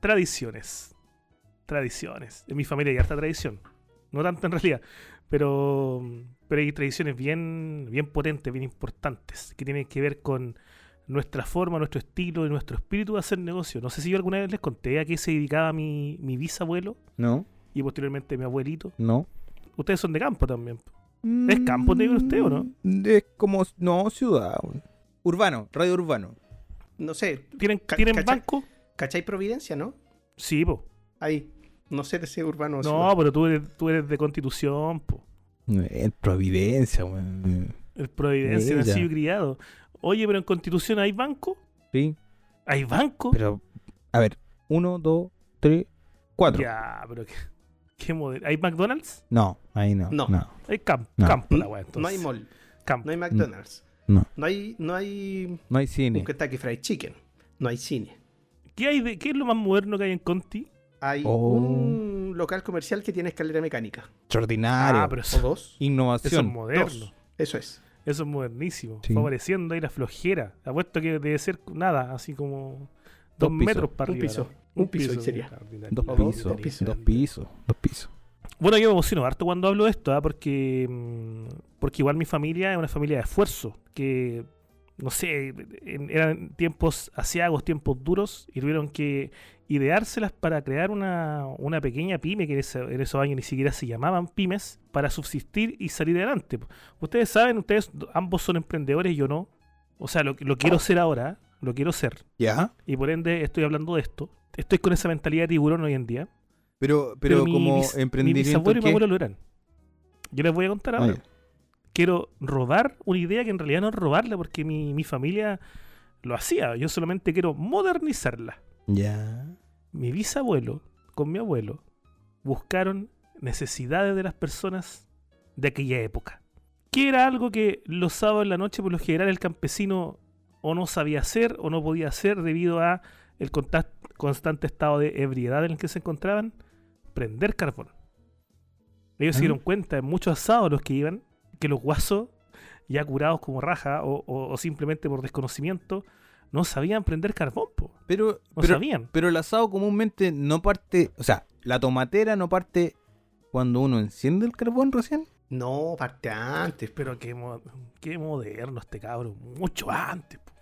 tradiciones. Tradiciones. En mi familia hay harta tradición. No tanto en realidad. Pero, pero hay tradiciones bien, bien potentes, bien importantes, que tienen que ver con nuestra forma, nuestro estilo y nuestro espíritu de hacer negocio. No sé si yo alguna vez les conté a qué se dedicaba mi, mi bisabuelo No, y posteriormente mi abuelito. no. Ustedes son de campo también. ¿Es campo negro usted o no? Mm, Es como, no, ciudad. Urbano, radio urbano. No sé, ¿Tienen, ¿tienen banco? ¿Cachai Providencia, no? Sí, po. Ahí. No sé de ese urbano. o No, ciudad. pero tú eres, tú eres de Constitución, po. El Providencia, weón. El Providencia, Mira. nacido y criado. Oye, pero en Constitución hay banco. Sí, ¿Hay banco? pero, a ver, uno, dos, tres, cuatro. Ya, pero qué, qué modelo. ¿Hay McDonald's? No, ahí no. No. No. Hay camp- No. campo, la weá. no hay mall, Campo. no hay McDonald's, No. no hay, no hay No hay un cine. Kentucky Fried Chicken, no hay cine. ¿Qué, hay de, ¿Qué es lo más moderno que hay en Conti? Hay Oh. un local comercial que tiene escalera mecánica. Extraordinario. Ah, pero O eso, dos. eso es Innovación. moderno. Dos. Eso es. Eso es modernísimo. Sí. Favoreciendo ahí la flojera. Apuesto que debe ser nada, así como dos, metros para Un arriba. piso. Un piso sería. extraordinario. Dos O dos, pisos. dos pisos. Dos pisos. Dos pisos. Bueno, yo me emociono harto cuando hablo de esto, ¿ah? porque, mm, porque igual mi familia es una familia de esfuerzo, que, no sé, eran tiempos asiagos, tiempos duros, y tuvieron que ideárselas para crear una, una pequeña pyme, que en, ese- en esos años ni siquiera se llamaban pymes, para subsistir y salir adelante. Ustedes saben, ustedes ambos son emprendedores, yo no. O sea, lo, lo quiero ser ahora, lo quiero ser, ¿Ya? y por ende estoy hablando de esto. Estoy con esa mentalidad de tiburón hoy en día. Pero, pero, mi como Mi emprendimiento. bisabuelo y mi abuelo lo eran. Yo les voy a contar ahora. Quiero robar una idea que en realidad no es robarla porque mi, mi familia lo hacía. Yo solamente quiero modernizarla. Ya. Mi bisabuelo con mi abuelo buscaron necesidades de las personas de aquella época. Que era algo que los sábados en la noche, por lo general, el campesino o no sabía hacer o no podía hacer debido a el constante estado de ebriedad en el que se encontraban, prender carbón. Ellos se Ah. dieron cuenta en muchos asados los que iban que los guasos, ya curados como raja o, o- o simplemente por desconocimiento, no sabían prender carbón, po. Pero, no pero, sabían. pero el asado comúnmente no parte. O sea, la tomatera no parte cuando uno enciende el carbón recién. No, parte antes. Pero qué, mo- qué moderno este cabrón, mucho antes. po.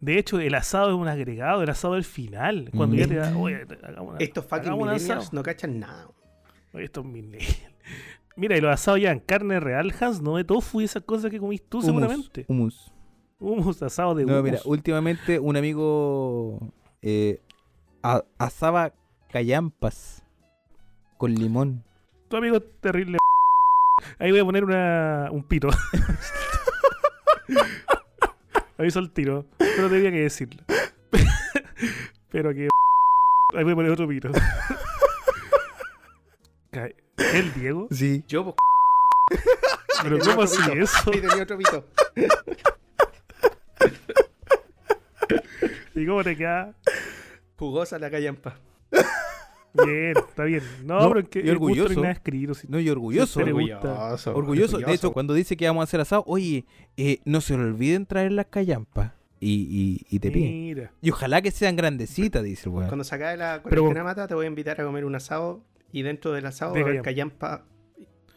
De hecho, el asado es un agregado, el asado es el final. Cuando ya te da, oye, hagamos una- Estos fucking hagamos un asado. millennials no cachan nada. Oye, estos millennials. Mira, y los asados llevan carne real, Hans, no de tofu y esas cosas que comís tú seguramente. Humus. Humus, asado de No, humus. mira, últimamente un amigo eh, a- asaba callampas con limón. Tu amigo es terrible. Ahí voy a poner una, un pito. Aviso al tiro. Pero tenía que decirlo. Pero que. Ahí voy a poner otro pito. ¿El Diego? Sí. Yo, pues, ¿Pero cómo así eso? Sí, tenía otro pito. ¿Y cómo te queda? Jugosa la callampa. Bien, está bien. No, No, pero es que y orgulloso. nada escrito. si- No, y orgulloso. Le gusta. Orgulloso. Orgulloso. De hecho, cuando dice que vamos a hacer asado, oye, eh, no se le olviden traer las callampas. Y, y, y te piden. Mira. Y ojalá que sean grandecitas, dice el weón. Cuando se acabe la Pero- cuarentena mata, te voy a invitar a comer un asado. Y dentro del asado De haber callampa. callampa.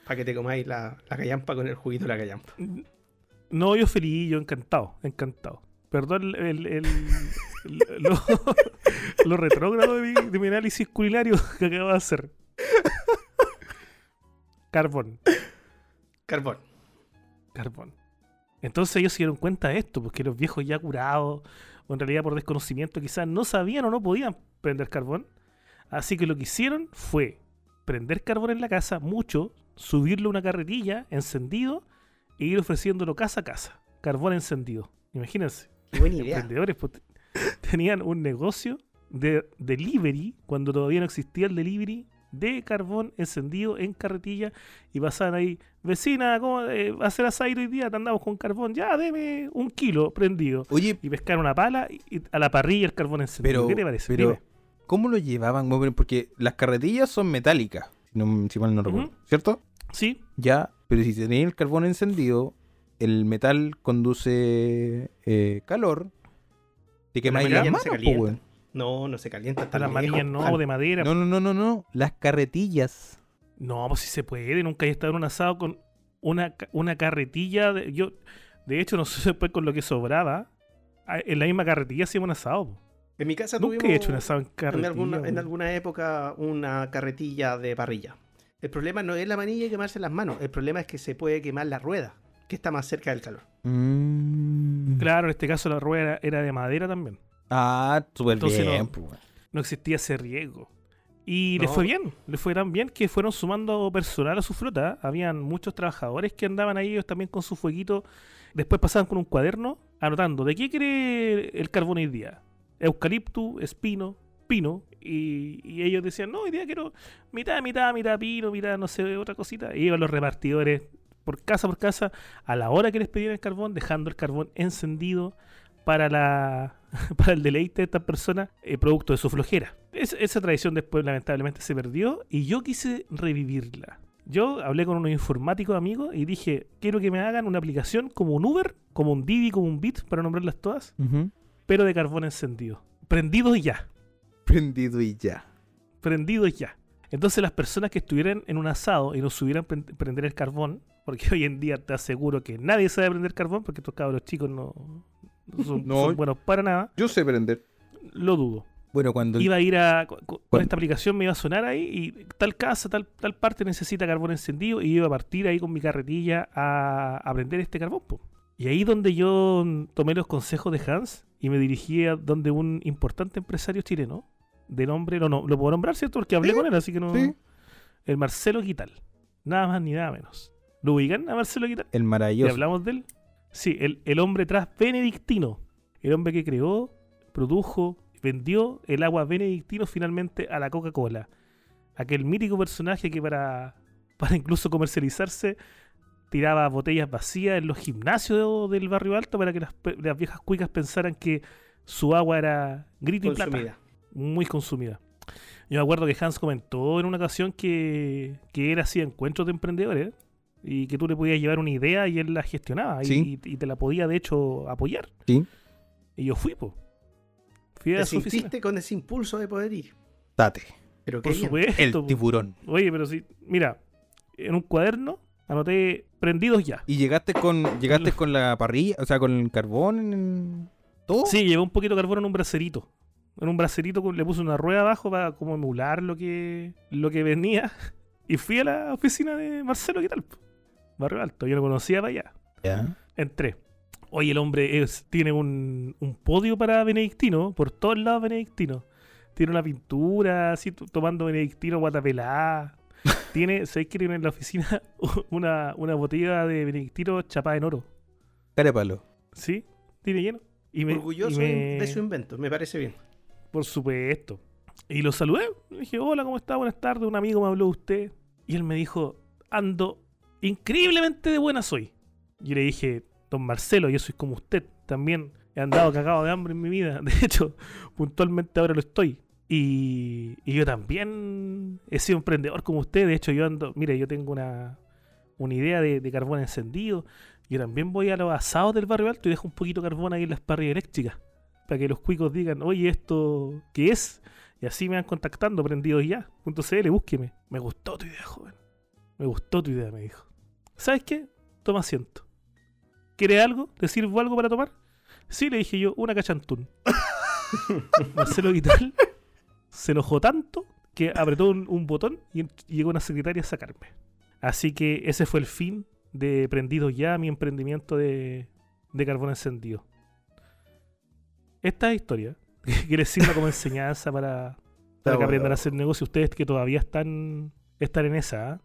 Para que te comáis la, la callampa con el juguito de la callampa. No, yo feliz, yo encantado, encantado. Perdón el, el, el- lo, lo retrógrado de mi, de mi análisis culinario que acabo de hacer. Carbón, Carbón. carbón. Entonces ellos se dieron cuenta de esto, porque los viejos ya curados, o en realidad por desconocimiento quizás no sabían o no podían prender carbón. Así que lo que hicieron fue prender carbón en la casa, mucho, subirlo a una carretilla encendido e ir ofreciéndolo casa a casa. Carbón encendido. Imagínense. Qué buena idea. emprendedores pues, te- tenían un negocio de delivery cuando todavía no existía el delivery de carbón encendido en carretilla y pasaban ahí, vecina, ¿cómo eh, va a hacer asado hoy día? Te andamos con carbón, ya, deme un kilo prendido. Oye, Y pescar una pala y, y a la parrilla el carbón encendido. pero, ¿Qué te parece? pero Dime. ¿Cómo lo llevaban? Porque las carretillas son metálicas, si, no- si mal no recuerdo. ¿cierto? Sí, Ya, pero si tenéis el carbón encendido, el metal conduce eh, calor, te quemáis las no manos, se po, calienta. weón. No, no se calienta hasta Las manillas no, de madera. No, no, no, no, no. Las carretillas. No, pues si se puede. Nunca he estado en un asado con una, una carretilla. De, yo, de hecho, no sé después con lo que sobraba. a- En la misma carretilla hacíamos un asado. En mi casa Nunca tuvimos he hecho un asado en en, alguna, en alguna época una carretilla de parrilla. El problema no es la manilla y quemarse las manos. El problema es que se puede quemar la rueda, que está más cerca del calor. Mm. Claro, en este caso la rueda era, de madera también. Ah, súper bien. no- pues. No existía ese riesgo. Y le No. fue bien, le fue tan bien que fueron sumando personal a su flota. Habían muchos trabajadores que andaban ahí ellos también con su fueguito. Después pasaban con un cuaderno anotando de qué quiere el carbón hoy día. Eucalipto, espino, pino. Y, ellos decían, no, hoy día quiero mitad, mitad, mitad pino, mitad, no sé, otra cosita. Y iban los repartidores por casa por casa a la hora que les pedían el carbón, dejando el carbón encendido para la para el deleite de estas personas, eh, producto de su flojera. Es- esa tradición después lamentablemente se perdió y yo quise revivirla. Yo hablé con unos informáticos amigos y dije, quiero que me hagan una aplicación como un Uber, como un Didi, como un Bit, para nombrarlas todas. Pero de carbón encendido. Prendidos ya, Prendido y ya. prendidos ya. Entonces las personas que estuvieran en un asado y no supieran pren- prender el carbón, porque hoy en día te aseguro que nadie sabe prender carbón, porque estos cabros chicos no, no son, No. son buenos para nada, Yo sé prender. lo dudo. Bueno, cuando. iba a ir a. Con, esta aplicación me iba a sonar ahí y tal casa, tal, tal parte necesita carbón encendido y iba a partir ahí con mi carretilla a, a prender este carbón. po. Y ahí donde yo tomé los consejos de Hans y me dirigí a donde un importante empresario chileno, de nombre, no, no, lo puedo nombrar, ¿cierto? Porque hablé Sí, con él, así que no. sí. El Marcelo Quital. Nada más ni nada menos. ¿Lo ubican a Marcelo Quital? El ¿Y maravilloso. hablamos de él? Sí, el, el hombre tras benedictino. El hombre que creó, produjo, vendió el agua benedictino finalmente a la Coca-Cola. Aquel mítico personaje que para, para incluso comercializarse tiraba botellas vacías en los gimnasios del barrio alto para que las, pe- las viejas cuicas pensaran que su agua era grito y plata Consumida. muy consumida. Yo me acuerdo que Hans comentó en una ocasión que, que él hacía encuentros de emprendedores y que tú le podías llevar una idea y él la gestionaba y- Sí. y, y te la podía de hecho apoyar. Sí. Y yo fui, po. Fui a Te su oficina. sintiste con ese impulso de poder ir. Date. Pero qué Por supuesto. El tiburón. Oye, pero sí, mira, en un cuaderno anoté prendidos ya. ¿Y llegaste con llegaste con la parrilla? O sea, con el carbón en todo. Sí, llevé un poquito de carbón en un bracerito. En un bracerito le puse una rueda abajo para como emular lo que, lo que venía. Y fui a la oficina de Marcelo, ¿qué tal? Barrio Alto, yo lo conocía para allá. Entré. Oye, el hombre es, tiene un, un podio para Benedictino, por todos lados Benedictino. Tiene una pintura, así, tomando Benedictino guatapelá. tiene, ¿sabéis que tiene en la oficina una, una botella de Benedictino chapada en oro? Cara de palo. ¿Sí? Tiene lleno. Y me- Orgulloso y de- me- de su invento, me parece bien. Por supuesto. Y lo saludé. Le dije, hola, ¿cómo está? Buenas tardes. Un amigo me habló de usted. Y él me dijo, ando increíblemente de buena soy. Yo le dije, don Marcelo, yo soy como usted. También he andado cagado de hambre en mi vida. De hecho, puntualmente ahora lo estoy. Y, y yo también he sido emprendedor como usted. De hecho, yo ando, mire, yo tengo una, una idea de, de carbón encendido. Yo también voy a los asados del barrio alto y dejo un poquito de carbón ahí en las parrillas eléctricas. Para que los cuicos digan, oye, ¿esto qué es? Y así me van contactando, prendidos ya. .cl, búsqueme. Me gustó tu idea, joven. Me gustó tu idea, me dijo. ¿Sabes qué? Toma asiento. ¿Quiere algo? ¿Te sirvo algo para tomar? Sí, le dije yo, una cachantún. Marcelo Vital se enojó tanto que apretó un, un botón y llegó una secretaria a sacarme. Así que ese fue el fin de Prendidos Ya, mi emprendimiento de, de carbón encendido. Esta historia, que les sirva como enseñanza para, para que bueno. aprendan a hacer negocio ustedes que todavía están, están en esa. ¿ah?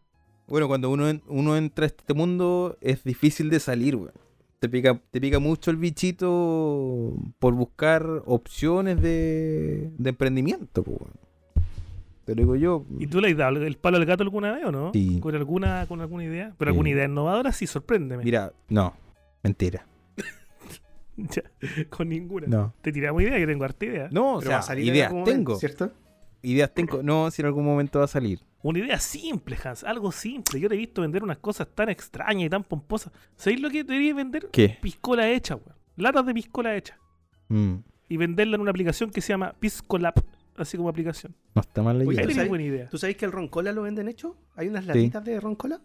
Bueno, cuando uno, en- uno entra a este mundo es difícil de salir, weón. Te pica, te pica mucho el bichito por buscar opciones de, de emprendimiento, weón. Te lo digo yo. ¿Y tú le has dado el palo al gato alguna vez o no? Sí. ¿Con alguna, con alguna idea? Pero Sí. alguna idea innovadora sí, sorpréndeme. Mira, no, mentira. Ya, con ninguna. No. Te tiramos idea, yo tengo harta idea. No, o Pero va sea, a salir en ideas tengo. ¿Cierto? Ideas tengo. No, si en algún momento va a salir. Una idea simple, Hans, algo simple. Yo te he visto vender unas cosas tan extrañas y tan pomposas. ¿Sabéis lo que deberías vender? ¿Qué? Piscola hecha, weón. Latas de piscola hecha. Mm. y venderla en una aplicación que se llama Piscolab, así como aplicación. No está mal la Oye, idea. Ahí ¿tú tenés sabes- buena idea. ¿Tú sabes que el ron cola lo venden hecho? ¿Hay unas Sí. latitas de ron cola?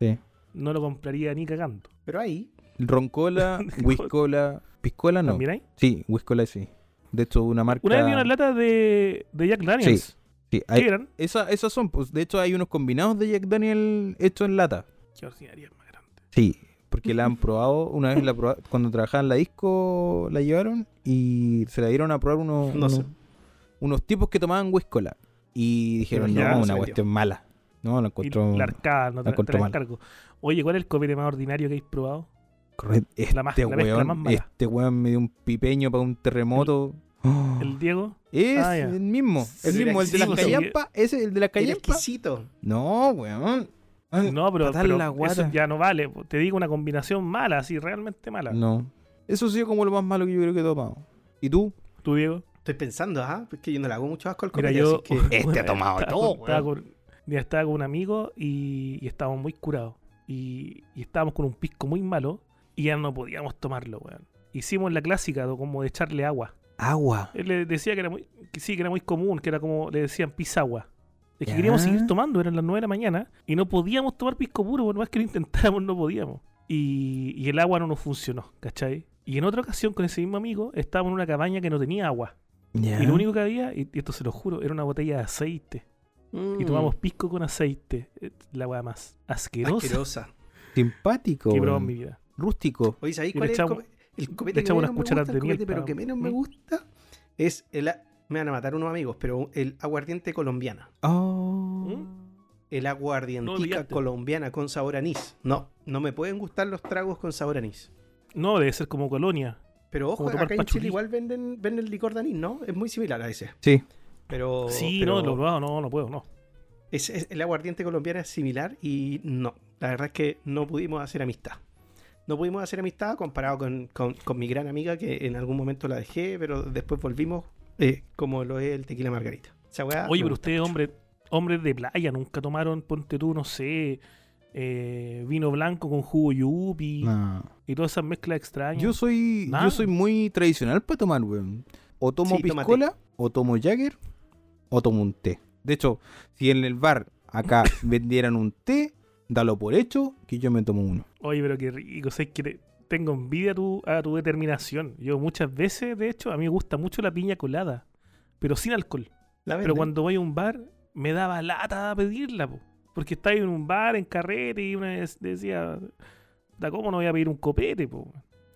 Sí. No lo compraría ni cagando. Pero ahí, Roncola, Whiskola, Piscola no. ¿Miráis? Sí, Whiskola sí. De hecho, una marca. Una vez vi una lata de, de Jack Daniels. Sí, ¿Qué hay- eran? esa- esas son, pues, de hecho hay unos combinados de Jack Daniel hechos en lata. Qué ordinaria más grande. Sí, porque la han probado, una vez la proba- cuando trabajaban en la disco la llevaron y se la dieron a probar unos, No sé. unos, tipos que tomaban Whiskola. Y dijeron, no, una cuestión mala. No, la Y encontró. la arcada, no te, la te la encargo. Oye, ¿cuál es el copete más ordinario que habéis probado? correcto. Este, La más- la weón, más mala. este weón me dio un pipeño para un terremoto. Oh. ¿El Diego? Es Ah, ya. el mismo, el Sí, mismo, el de las callampas, ese, el de las callampas. exquisito. No, weón. No, pero, patarle pero la eso guata. ya no vale. Te digo una combinación mala, así, realmente mala. No. Eso ha sido como lo más malo que yo creo que he tomado. ¿Y tú? ¿Tú, Diego? Estoy pensando, ah, es que yo no le hago mucho asco al Mira, copete, yo... así que- Este ha tomado estaba todo, con- estaba con, mira, estaba con un amigo y, y estábamos muy curados. Y, y estábamos con un pisco muy malo y ya no podíamos tomarlo, weón. Hicimos la clásica, de como de echarle agua. Agua. Él le decía que era muy, que sí, que era muy común, que era como, le decían pisagua. Es que Ya. queríamos seguir tomando, eran las 9 de la mañana, y no podíamos tomar pisco puro, por más que lo intentáramos, no podíamos. Y, y el agua no nos funcionó, ¿cachai? Y en otra ocasión, con ese mismo amigo, estábamos en una cabaña que no tenía agua. Ya. Y lo único que había, y y esto se lo juro, era una botella de aceite. Y Mm, tomamos pisco con aceite. Eh, La weá más asquerosa asquerosa. Simpático. weón. mi vida. Rústico. Oye. El copete que unas de el miel pero que menos me gusta es el... Me van a matar unos amigos, pero el aguardiente colombiana. Oh. El aguardientica colombiana con sabor anís. No, no me pueden gustar los tragos con sabor anís. No, debe ser como colonia. Pero ojo, acá en. Chile igual venden, venden licor de anís, ¿no? Es muy similar a ese. Sí. Pero, sí, pero no, lo probado, no, no puedo, no. es- es- el aguardiente colombiano es similar y no. La verdad es que no pudimos hacer amistad. No pudimos hacer amistad comparado con, con- con mi gran amiga que en algún momento la dejé, pero después volvimos eh, como lo es el tequila margarita. Weá Oye, pero ustedes, hombres, hombres de playa, nunca tomaron, ponte tú, no sé, eh, vino blanco con jugo yupi No. y todas esas mezclas extrañas. Yo soy, yo soy muy tradicional para tomar, weón. O tomo Sí, piscola, o tomo Jagger, o tomo un té. De hecho, si en el bar acá vendieran un té, dalo por hecho que yo me tomo uno. Oye, pero qué rico, sé que te- tengo envidia a tu, a tu determinación. Yo muchas veces, de hecho, a mí me gusta mucho la piña colada, pero sin alcohol. La Pero cuando voy a un bar, me daba lata a pedirla, po. Porque estaba en un bar, en carrete, y una vez decía, da cómo no voy a pedir un copete, po.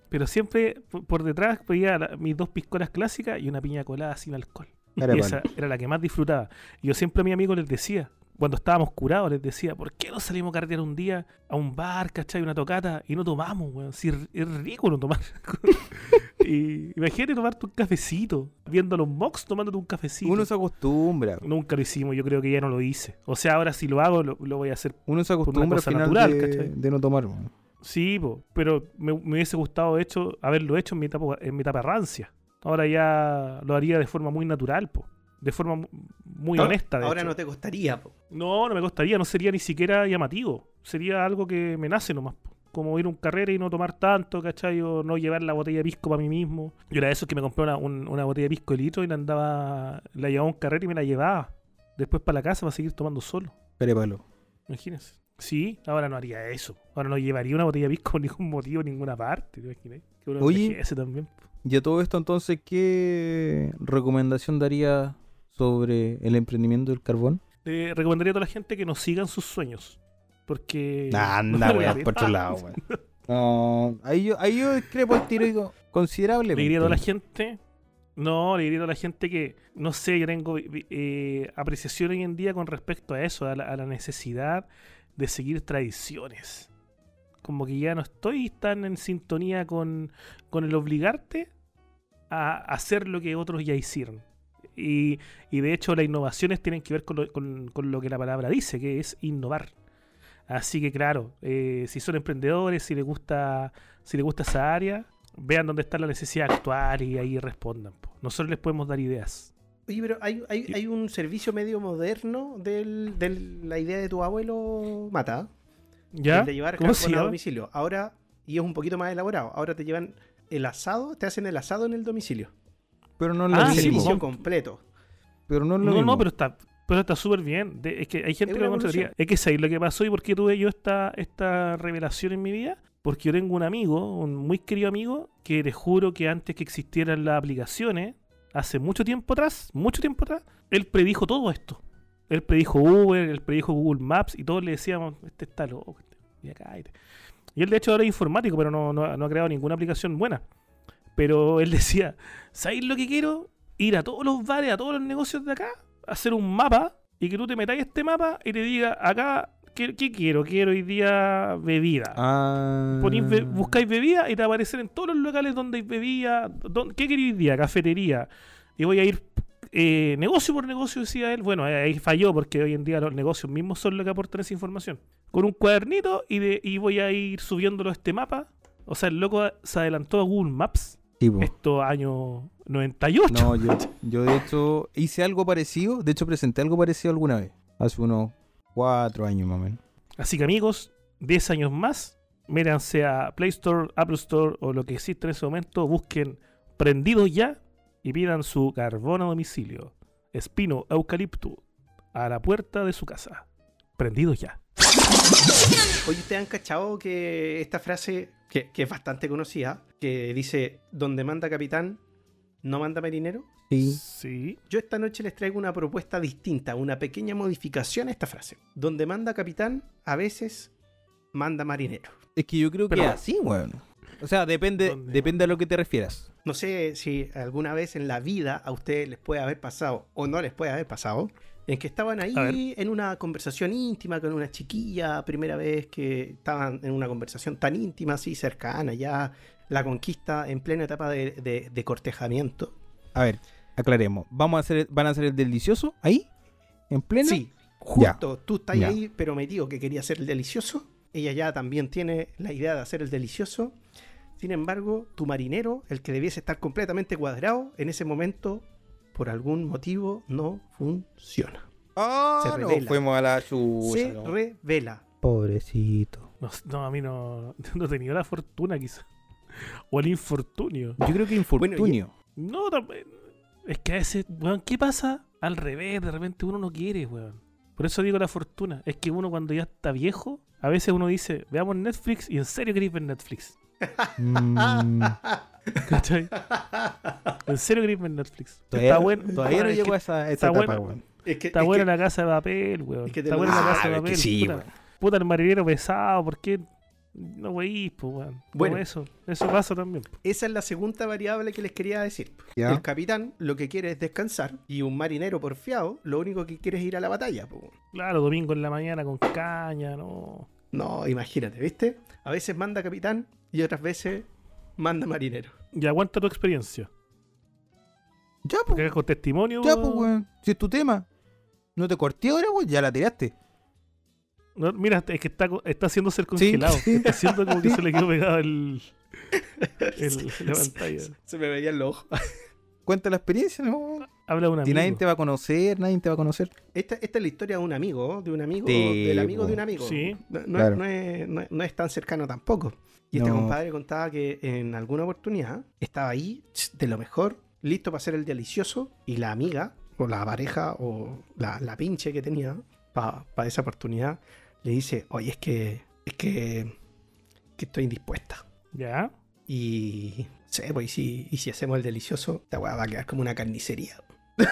Pero siempre por, por detrás pedía la- mis dos piscolas clásicas y una piña colada sin alcohol. Era y esa era la que más disfrutaba. Yo siempre a mis amigos les decía, cuando estábamos curados, les decía, ¿por qué no salimos a carretear un día a un bar, cachai, una tocata, y no tomamos, weón? Si es no tomar. y imagínate tomarte un cafecito, viendo los mocks tomándote un cafecito. Uno se acostumbra. Nunca lo hicimos, yo creo que ya no lo hice. O sea, ahora si lo hago, lo, lo voy a hacer. Uno se una acostumbra al cosa final natural, de, ¿cachai? de no tomar. weón. Sí, po, pero me, me hubiese gustado hecho, haberlo hecho en mi etapa, en mi etapa rancia. Ahora ya lo haría de forma muy natural, po. De forma mu- muy honesta. de Ahora hecho. no te costaría. po. No, no me costaría, no sería ni siquiera llamativo. Sería algo que me nace nomás. po. Como ir a un carrera y no tomar tanto, ¿cachai? O no llevar la botella de pisco para mí mismo. Yo era de esos que me compré una, un- una botella de pisco de litro y la andaba, la llevaba a un carrera y me la llevaba. Después para la casa para seguir tomando solo. Perepalo. Imagínense. Sí, ahora no haría eso. Ahora no llevaría una botella de pisco por ningún motivo, en ninguna parte. ¿Te imaginas? Que uno Oye. también. Y a todo esto, entonces, ¿qué recomendación daría sobre el emprendimiento del carbón? Recomendaría a toda la gente que nos sigan sus sueños. Porque. Anda, weón, por otro lado, weón. No, ahí yo, ahí yo discrepo el tiro y digo, considerablemente. Le diría a toda la gente. No, le diría a toda la gente que, no sé, yo tengo eh, apreciación hoy en día con respecto a eso, a la, a la necesidad de seguir tradiciones. Como que ya no estoy tan en sintonía con, con el obligarte a hacer lo que otros ya hicieron. Y, y de hecho las innovaciones tienen que ver con lo, con- con lo que la palabra dice, que es innovar. Así que claro, eh, si son emprendedores, si les gusta, si les gusta esa área, vean dónde está la necesidad actual y ahí respondan. po. Nosotros les podemos dar ideas. Oye, pero hay, hay, hay un servicio medio moderno de la idea de tu abuelo Mata. ¿Ya? el de llevar ¿Cómo se a domicilio. Ahora, y es un poquito más elaborado, ahora te llevan el asado, te hacen el asado en el domicilio. Pero no lo Ah, sí, completo. Pero no lo No, mismo. no, pero está pero está súper bien. De- es que hay gente Es que lo contraría. Es que ¿sabéis lo que pasó y por qué tuve yo esta, esta revelación en mi vida? Porque yo tengo un amigo, un muy querido amigo, que te juro que antes que existieran las aplicaciones, hace mucho tiempo atrás, mucho tiempo atrás, él predijo todo esto. Él predijo Uber, él predijo Google Maps y todos le decíamos, este está loco, este, ya cállate". Y él de hecho ahora es informático, pero no, no- no ha creado ninguna aplicación buena. Pero él decía, ¿sabéis lo que quiero? Ir a todos los bares, a todos los negocios de acá, hacer un mapa y que tú te metáis este mapa y te diga, acá, ¿qué, qué quiero? Quiero hoy día bebida. Ah. Ponís be- buscáis bebida y te va a aparecer en todos los locales donde hay bebida. ¿Qué queréis hoy día? Cafetería. Y voy a ir eh, negocio por negocio, decía él. Bueno, ahí falló porque hoy en día los negocios mismos son los que aportan esa información. Con un cuadernito y, de, y voy a ir subiéndolo a este mapa. O sea, el loco se adelantó a Google Maps. Sí, po. Esto año 98. No, yo, yo de hecho hice algo parecido. De hecho, presenté algo parecido alguna vez. Hace unos cuatro años más o menos. Así que amigos, 10 años más, métanse a Play Store, Apple Store o lo que existe en ese momento, busquen Prendidos Ya y pidan su carbón a domicilio, espino eucalipto, a la puerta de su casa. Prendidos Ya. Oye, ¿ustedes han cachado que esta frase, que, que es bastante conocida, que dice, donde manda capitán, no manda marinero? Sí. Sí. Yo esta noche les traigo una propuesta distinta, una pequeña modificación a esta frase. Donde manda capitán, a veces manda marinero. Es que yo creo que Pero- así, weón. O sea, depende, depende a lo que te refieras. No sé si alguna vez en la vida a ustedes les puede haber pasado o no les puede haber pasado, en que estaban ahí en una conversación íntima con una chiquilla, primera vez que estaban en una conversación tan íntima, así cercana, ya la conquista en plena etapa de, de- de cortejamiento. A ver, aclaremos. ¿Vamos a hacer, ¿Van a hacer el delicioso ahí? ¿En pleno? Sí, Ya. justo tú estás Ya. ahí, pero metido que quería hacer el delicioso. Ella ya también tiene la idea de hacer el delicioso. Sin embargo, tu marinero, el que debiese estar completamente cuadrado, en ese momento, por algún motivo, no funciona. Ah, Se no, revela. fuimos a la chucha. Se no. revela. Pobrecito. No, no, a mí no, no he tenido la fortuna quizá. O el infortunio. Yo creo que infortunio. No, tam- es que a veces, weón, ¿qué pasa? Al revés, de repente uno no quiere, weón. Por eso digo la fortuna. Es que uno cuando ya está viejo, a veces uno dice, veamos Netflix y en serio queréis ver Netflix. Mm, ¿Cachai? En serio queréis ver Netflix. todavía, está bueno. todavía no llego a esa, esa está etapa, bueno. weón. Es que, Está es buena que- la casa de papel, weón. es que te está buena la Ah, casa de que papel. sí, puta, weón. puta, el marinero pesado, ¿por qué no weís, pues, weón? Bueno. eso, eso pasa también. po. esa es la segunda variable que les quería decir. Ya. El capitán lo que quiere es descansar y un marinero porfiado lo único que quiere es ir a la batalla. po. Claro, domingo en la mañana con caña, no. No, imagínate, ¿viste? A veces manda capitán y otras veces manda marinero. Y aguanta tu experiencia. Ya, Porque pues. con testimonio. Ya, pues, weón. Si es tu tema. No te corté ahora, weón. Ya la tiraste. No, mira, es que está, está haciendo ser congelado. sí. Está haciendo como que se le quedó pegado el, el- la pantalla. Se me veían los ojos. Cuenta la experiencia, ¿no? Habla de una Si nadie te va a conocer, nadie te va a conocer. Esta, esta es la historia de un amigo, de un amigo, Sí, del amigo po. de un amigo. Sí. No, no es- Claro. no es, no es- no es tan cercano tampoco. Y este compadre contaba que en alguna oportunidad estaba ahí, de lo mejor, listo para hacer el delicioso, y la amiga, o la pareja, o la, la pinche que tenía para esa oportunidad, le dice, oye, es que, es que, que estoy indispuesta. Ya. Y, sé, pues, y si, y si hacemos el delicioso, esta weá va a quedar como una carnicería.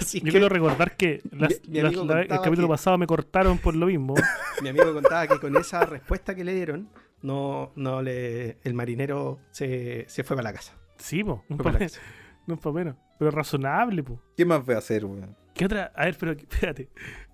Así Yo que quiero recordar que las- Mi- mi las- amigo la- el capítulo que- pasado me cortaron por lo mismo. mi amigo contaba que con esa respuesta que le dieron, no, no le, el marinero se, se fue para la casa. Sí, po. No Fue para la es casa. para menos. Pero razonable, po. ¿Qué más voy a hacer, weón? ¿Qué otra? A ver, pero espérate.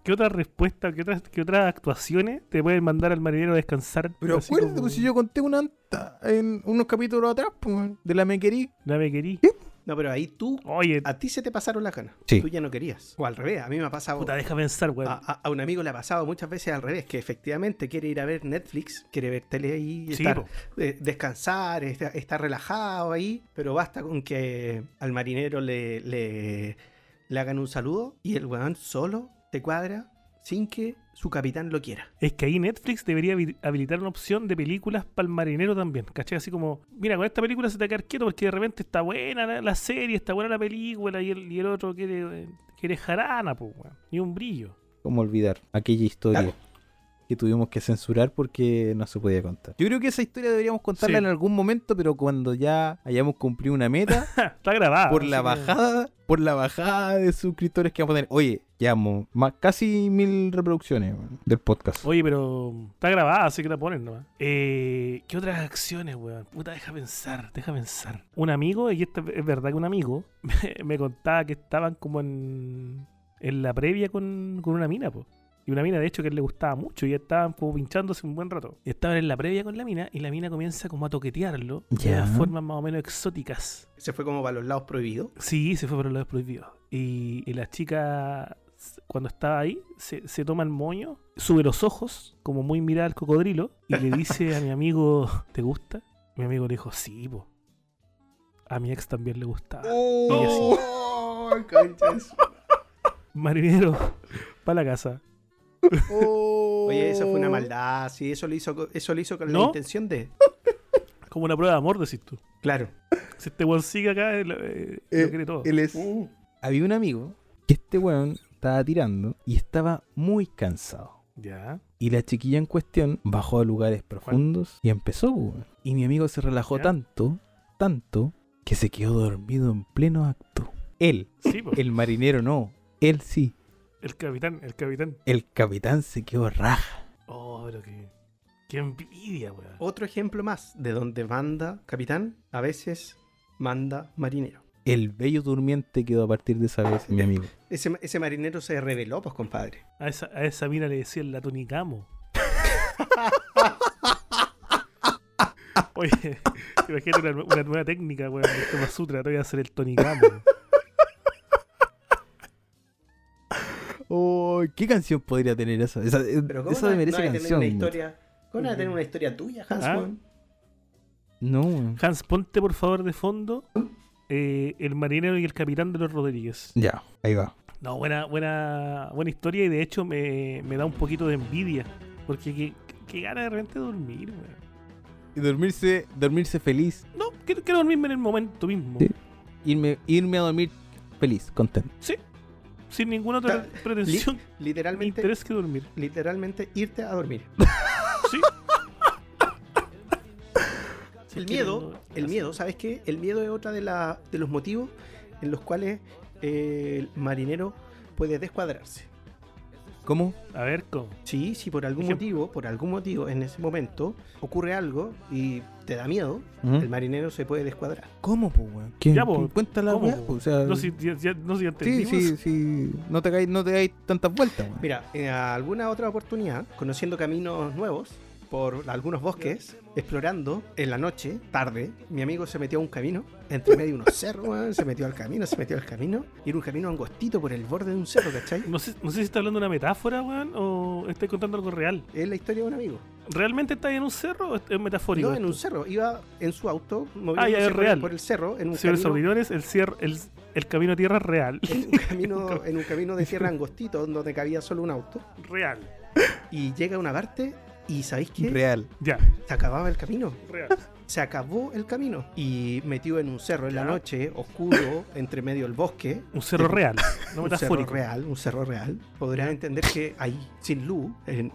¿Qué otra respuesta, qué otras, qué otras actuaciones te pueden mandar al marinero a descansar? Pero acuérdate, como, pues si yo conté una anta en unos capítulos atrás, pues, de la mequerí. "La me querí". No, pero ahí tú, Oye, a ti se te pasaron las ganas. Sí. Tú ya no querías. O al revés, a mí me ha pasado. puta, deja pensar, weón. A, a- a un amigo le ha pasado muchas veces al revés, que efectivamente quiere ir a ver Netflix, quiere ver tele ahí, Sí, estar, eh, descansar, está relajado ahí, pero basta con que al marinero le, le, le hagan un saludo y el weón solo te cuadra, sin que su capitán lo quiera. Es que ahí Netflix debería habi- habilitar una opción de películas para el marinero también. ¿Cachai? Así como, mira, con esta película se te va a quedar quieto porque de repente está buena la, la serie, está buena la película y el, y el otro quiere, quiere jarana, pues, weón. Ni un brillo. ¿Cómo olvidar aquella historia Claro. Que tuvimos que censurar porque no se podía contar? Yo creo que esa historia deberíamos contarla Sí. en algún momento, pero cuando ya hayamos cumplido una meta, está grabada. por la bajada, por la bajada de suscriptores que vamos a tener. Oye, llevamos más, casi mil reproducciones del podcast. Oye, pero está grabada, así que la ponen nomás. Eh, ¿Qué otras acciones, weón? Puta, deja pensar, deja pensar. Un amigo, y esto es verdad que un amigo, me, me contaba que estaban como en, en la previa con, con una mina, po. Y una mina, de hecho, que a él le gustaba mucho y estaban como pinchándose un buen rato. Y estaban en la previa con la mina y la mina comienza como a toquetearlo de Ya. unas formas más o menos exóticas. Se fue como para los lados prohibidos. Sí, se fue por los lados prohibidos. Y, y la chica, cuando estaba ahí, se, se toma el moño, sube los ojos, como muy mirada al cocodrilo, y le dice a mi amigo, ¿te gusta? Mi amigo le dijo, sí, po. A mi ex también le gustaba. ¡Oh! conchas. Marinero, para la casa. Oye, eso fue una maldad. Sí, eso lo hizo, eso lo hizo con la intención de. Como una prueba de amor, decís tú. Claro. Si este weón sigue acá, eh, lo, eh, lo Eh, quiere todo. Él es- Había un amigo que este weón estaba tirando y estaba muy cansado. Ya. Y la chiquilla en cuestión bajó a lugares profundos y empezó, weón. Y mi amigo se relajó Ya. tanto, tanto, que se quedó dormido en pleno acto. Él, Sí, el marinero no, él sí. El capitán, el capitán. El capitán se quedó raja. Oh, pero que... Qué envidia, weón. Otro ejemplo más de donde manda capitán, a veces manda marinero. El bello durmiente quedó a partir de esa vez, mi amigo. Ese, ese marinero se reveló, pues, compadre. A esa, a esa mina le decían la tonicamo. Oye, imagínate una, una nueva técnica, weón, del Kama Sutra, te voy a hacer el tonicamo. Oh, ¿Qué canción podría tener esa? Esa, eh, Pero ¿cómo esa no, merece no que tener canción. una historia? ¿Cómo no hay que tener una historia tuya, Hans? Ah. No. Hans, ponte por favor de fondo eh, el marinero y el capitán de los Rodríguez. Ya, ahí va. No, buena, buena, buena historia y de hecho me, me da un poquito de envidia. Porque qué, qué gana de repente dormir, weón. Y dormirse, dormirse feliz. No, quiero, quiero dormirme en el momento mismo. Sí. Irme, irme a dormir feliz, contento. Sí. Sin ninguna otra pretensión Literalmente, interés que dormir. literalmente irte a dormir. Sí. El miedo, el miedo, ¿sabes qué? El miedo es otra de, la, de los motivos en los cuales eh, el marinero puede descuadrarse. ¿Cómo? A ver, ¿cómo? Sí, si por algún Ejemplo. motivo, por algún motivo en ese momento ocurre algo y te da miedo, ¿Mm? el marinero se puede descuadrar. ¿Cómo, po, weón? ¿Qué, Ya, po, cuenta la ¿cómo, weá? O sea, No sé si ya, ya- no si ya sí, sí, sí. No te hagáis, no tantas vueltas, weón. Mira, en alguna otra oportunidad, conociendo caminos nuevos por algunos bosques, explorando en la noche, tarde, mi amigo se metió a un camino, entre medio de unos cerros, se metió al camino, se metió al camino, y era un camino angostito por el borde de un cerro, ¿cachai? No sé, no sé si está hablando de una metáfora, weón, o estoy contando algo real. Es la historia de un amigo. ¿Realmente está en un cerro o es metafórico? No, en un esto? cerro, iba en su auto, Ah, ya, moviéndose es por, real. por el cerro, en un Señores camino, el, cier- el, el camino a tierra es real. en un camino, en un camino de tierra angostito, donde cabía solo un auto, real. y llega a una parte, y ¿sabéis qué? Real. Ya, Se acababa el camino. real. se acabó el camino y metido en un cerro en la noche, oscuro, entre medio del bosque. Un cerro real, no un cerro real, un cerro real. Podrás entender que ahí, sin luz, eh,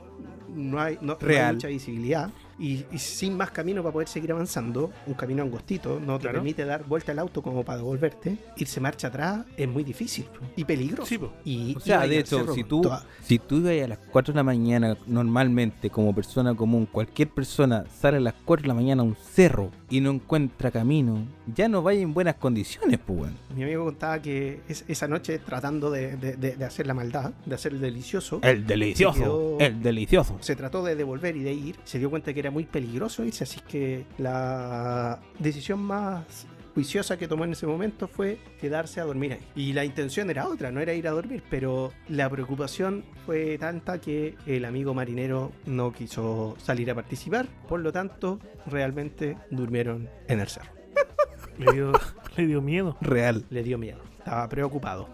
no, hay, no- no hay Real. mucha visibilidad y, y sin más camino para poder seguir avanzando, un camino angostito, no te Claro. permite dar vuelta al auto como para devolverte. Irse marcha atrás es muy difícil y peligroso. Sí. Y O sea, de hecho, cerro si tú, toda- si tú ibas a las 4 de la mañana normalmente como persona común, cualquier persona sale a las 4 de la mañana a un cerro y no encuentra camino, ya no vaya en buenas condiciones, pues, weón. Mi amigo contaba que es- esa noche tratando de, de- de- de hacer la maldad, de hacer el delicioso, El delicioso, quedó- el delicioso. se trató de devolver y de ir, se dio cuenta que era muy peligroso irse, así que la decisión más juiciosa que tomó en ese momento fue quedarse a dormir ahí. Y la intención era otra, no era ir a dormir, pero la preocupación fue tanta que el amigo marinero no quiso salir a participar, por lo tanto, realmente durmieron en el cerro. Le dio, le dio miedo. Real. Le dio miedo, estaba preocupado.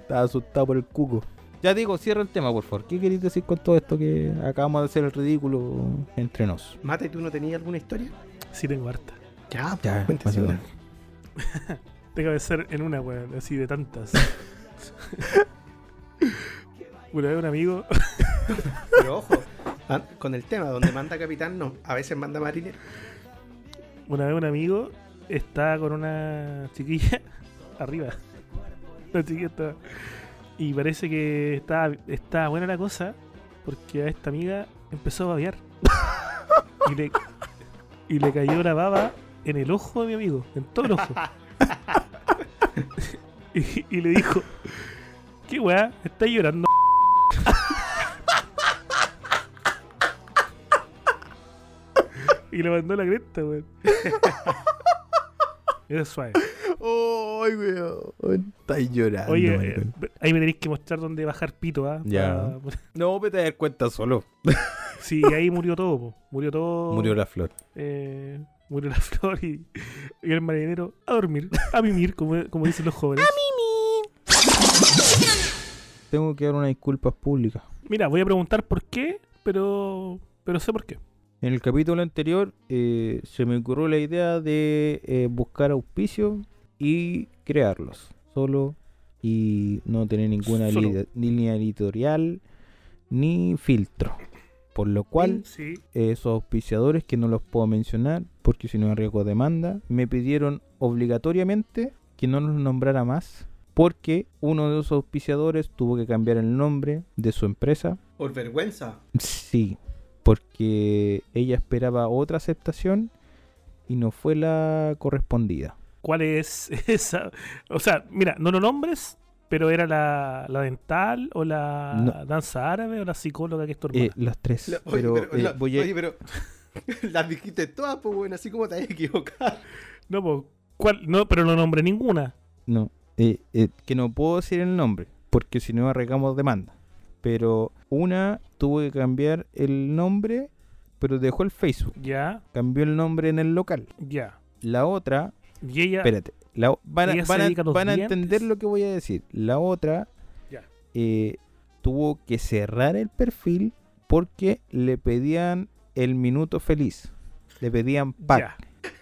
Estaba asustado por el cuco. Ya digo, cierra el tema, por favor. ¿Qué queréis decir con todo esto que acabamos de hacer el ridículo entre nos? Mate, ¿tú no tenías alguna historia? Sí, tengo harta. Ya, Ya, cuéntese una. Tengo que ser en una, weón, así de tantas. Una vez un amigo, Pero ojo, ah, con el tema, donde manda capitán, no. A veces manda marinero. una vez un amigo estaba con una chiquilla arriba. La chiquilla estaba. Y parece que estaba, estaba buena la cosa porque a esta amiga empezó a babear. Y le, y le cayó la baba en el ojo de mi amigo, en todo el ojo. Y, y le dijo, ¿qué weá? ¿Estás llorando? y le mandó la cresta, weón. Eso es suave. ¡Ay, weón! Estáis llorando, Oye, eh, ahí me tenéis que mostrar dónde bajar pito, ¿ah? Ya. No, me te das cuenta solo. Sí, ahí murió todo, po. Murió todo. Murió la flor. eh, murió la flor y, y el marinero a dormir, a mimir, como, como dicen los jóvenes. Tengo que dar unas disculpas públicas. Mira, voy a preguntar por qué, pero pero sé por qué. En el capítulo anterior eh, se me ocurrió la idea de eh, buscar auspicios y crearlos solo y no tener ninguna li- línea editorial ni filtro. Por lo cual, Sí. esos auspiciadores que no los puedo mencionar porque si no arriesgo demanda, me pidieron obligatoriamente que no los nombrara más porque uno de esos auspiciadores tuvo que cambiar el nombre de su empresa Por vergüenza. Sí, porque ella esperaba otra aceptación y no fue la correspondida. ¿Cuál es esa? O sea, mira, no lo nombres, pero era la, la dental o la No. danza árabe o la psicóloga que es tu. Eh, las tres. La- oye, pero, pero, eh, la- voy a- oye, pero las dijiste todas, pues bueno, así como te has equivocado. No, po, ¿cuál? no, pero no nombré ninguna. No, eh, eh, que no puedo decir el nombre, porque si no arreglamos demanda. Pero una tuvo que cambiar el nombre, pero dejó el Facebook. Ya, Cambió el nombre en el local. ya. La otra Y ella. Espérate. la van a, Ella van van entender lo que voy a decir. La otra eh, tuvo que cerrar el perfil porque le pedían el minuto feliz. Le pedían pack.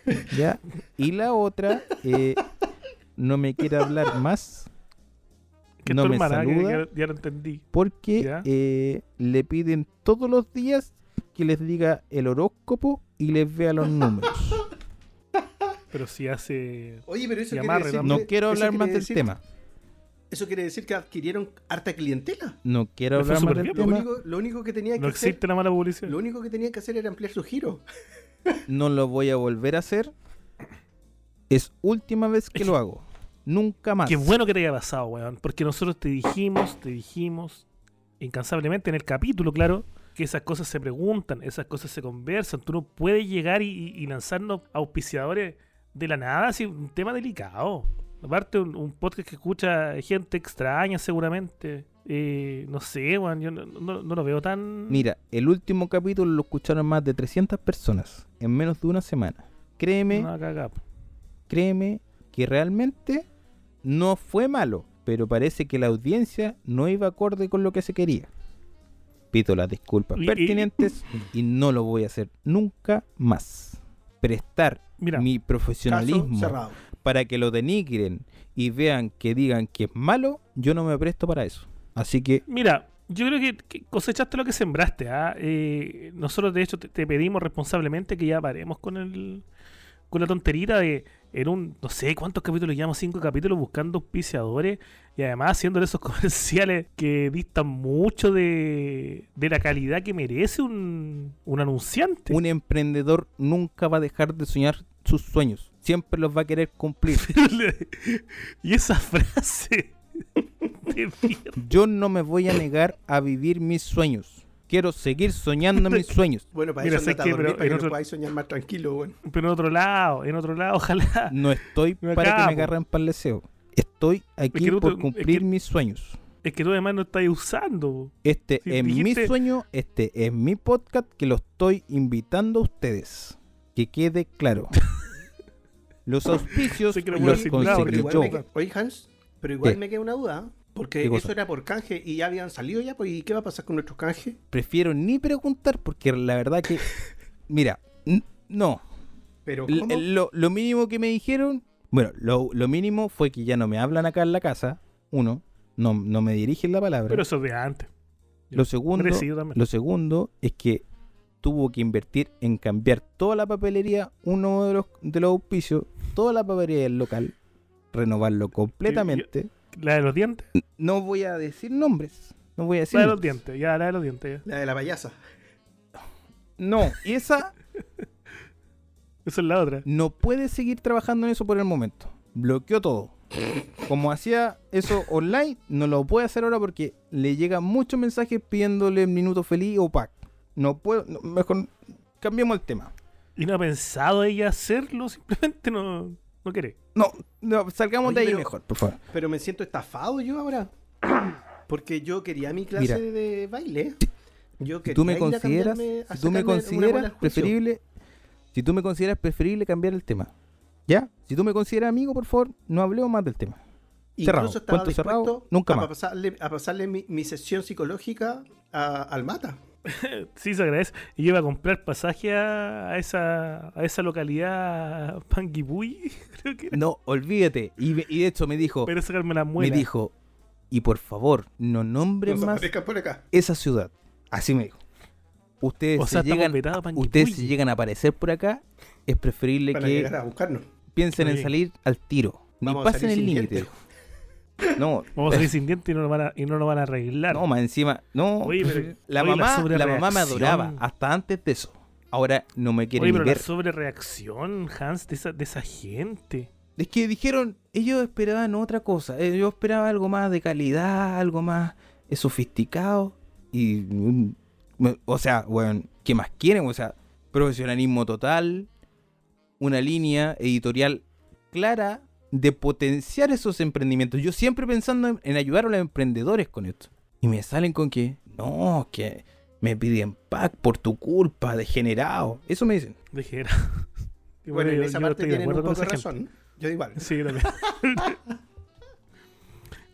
Ya. ¿ya? Y la otra eh, no me quiere hablar más Que no me hermana, saluda. que ya lo entendí. porque eh, le piden todos los días que les diga el horóscopo y les vea los números. Pero si hace. Oye, pero eso quiere decir. No quiero hablar más del decir- tema. Eso quiere decir que adquirieron harta clientela. No quiero hablar más del bien, Lo tema. único, lo único que tenía que No hacer, existe la mala publicidad. lo único que tenía que hacer era ampliar su giro. no lo voy a volver a hacer. Es última vez que lo hago. Nunca más. Qué bueno que te haya pasado, weón. Porque nosotros te dijimos, te dijimos incansablemente en el capítulo, claro, que esas cosas se preguntan, esas cosas se conversan. Tú no puedes llegar y, y- y lanzarnos auspiciadores de la nada, así un tema delicado. Aparte, un, un podcast que escucha gente extraña, seguramente. Eh, no sé, weón, yo no, no- no lo veo tan. Mira, el último capítulo lo escucharon más de 300 personas en menos de una semana. Créeme, No, créeme que realmente no fue malo, pero parece que la audiencia no iba acorde con lo que se quería. Pido las disculpas pertinentes y no lo voy a hacer nunca más. Prestar Mira, mi profesionalismo para que lo denigren y vean que digan que es malo, yo no me presto para eso. Así que Mira, yo creo que, que cosechaste lo que sembraste. ¿ah? Eh, nosotros, de hecho, te, te pedimos responsablemente que ya paremos con el con la tonterita de en un, no sé cuántos capítulos llevamos, cinco capítulos buscando auspiciadores y además haciéndole esos comerciales que distan mucho de, de la calidad que merece un, un anunciante. un emprendedor nunca va a dejar de soñar sus sueños. Siempre los va a querer cumplir. y esa frase. Yo no me voy a negar a vivir mis sueños. Quiero seguir soñando mis sueños. Bueno, para Mira, eso a que, dormir, pero para en que otro- no podáis soñar más tranquilo, bueno. Pero en otro lado, en otro lado, ojalá. No estoy No para que me agarren para el deseo. Estoy aquí que no te- por es cumplir que- mis sueños. Es que tú además no estás usando. Este es mi sueño, este es mi podcast que lo estoy invitando a ustedes. Que quede claro. Los auspicios los conseguí yo. Oye, Hans, pero igual ¿Qué? me queda una duda. Porque eso era por canje y ya habían salido ya, pues ¿y qué va a pasar con nuestros canjes? Prefiero ni preguntar porque la verdad que. Mira, no. Pero. Lo, lo mínimo que me dijeron. Bueno, lo, lo mínimo fue que ya no me hablan acá en la casa. Uno, no, no me dirigen la palabra. Pero eso es de antes. lo segundo, lo segundo es que tuvo que invertir en cambiar toda la papelería, uno de los, de los auspicios, toda la papelería del local, renovarlo completamente. La de los dientes. No voy a decir nombres. No voy a decir La de los dientes. Ya, la de los dientes. ya. La de la payasa. No, y esa Esa es la otra. no puede seguir trabajando en eso por el momento. Bloqueó todo. Como hacía eso online, no lo puede hacer ahora porque le llegan muchos mensajes pidiéndole minuto feliz o pack. No puedo, no, mejor cambiemos el tema. Y no ha pensado ella hacerlo, simplemente no, no quiere. No, no, salgamos Oye, de ahí pero- mejor, por favor. Pero me siento estafado yo ahora. Porque yo quería mi clase Mira. de baile. Yo Si quería tú me consideras, si tú me consideras preferible, si tú me consideras preferible cambiar el tema. ¿Ya? Si tú me consideras amigo, por favor, no hablemos más del tema. cerrado. Incluso estaba Puerto cerrado, dispuesto nunca a más. pasarle, a pasarle mi, mi sesión psicológica a- al mata. Sí, se agradece. Y yo iba a comprar pasaje a, esa, a esa localidad Panguipulli, creo que era. No, olvídate. Y, me- y de hecho me dijo, Para sacarme la me muela. dijo, y por favor, no nombres Nos más aparezcan por acá. esa ciudad. Así me dijo. Ustedes, o sea, se llegan, ustedes se llegan a aparecer por acá, es preferible Para que a buscarnos. piensen en salir al tiro. Ni pasen el límite. No, Vamos a salir sin dientes y no lo van a, y no lo van a arreglar. no, más encima, no. Oye, pero- la, oye, la mamá, la, mamá me adoraba hasta antes de eso. Ahora no me quiere Oye, ni pero la ver. sobrereacción, Hans, de esa, de esa gente. Es que dijeron, ellos esperaban otra cosa. Ellos esperaban algo más de calidad, algo más eh, sofisticado. Y, mm, o sea, bueno, ¿qué más quieren? O sea, profesionalismo total, una línea editorial clara de potenciar esos emprendimientos. Yo siempre pensando en, en ayudar a los emprendedores con esto. Y me salen con que, no, que me piden pack por tu culpa, degenerado. Eso me dicen. Dijera. Y Bueno, en yo- esa yo parte tienen un poco de razón. Yo igual. Sí, también.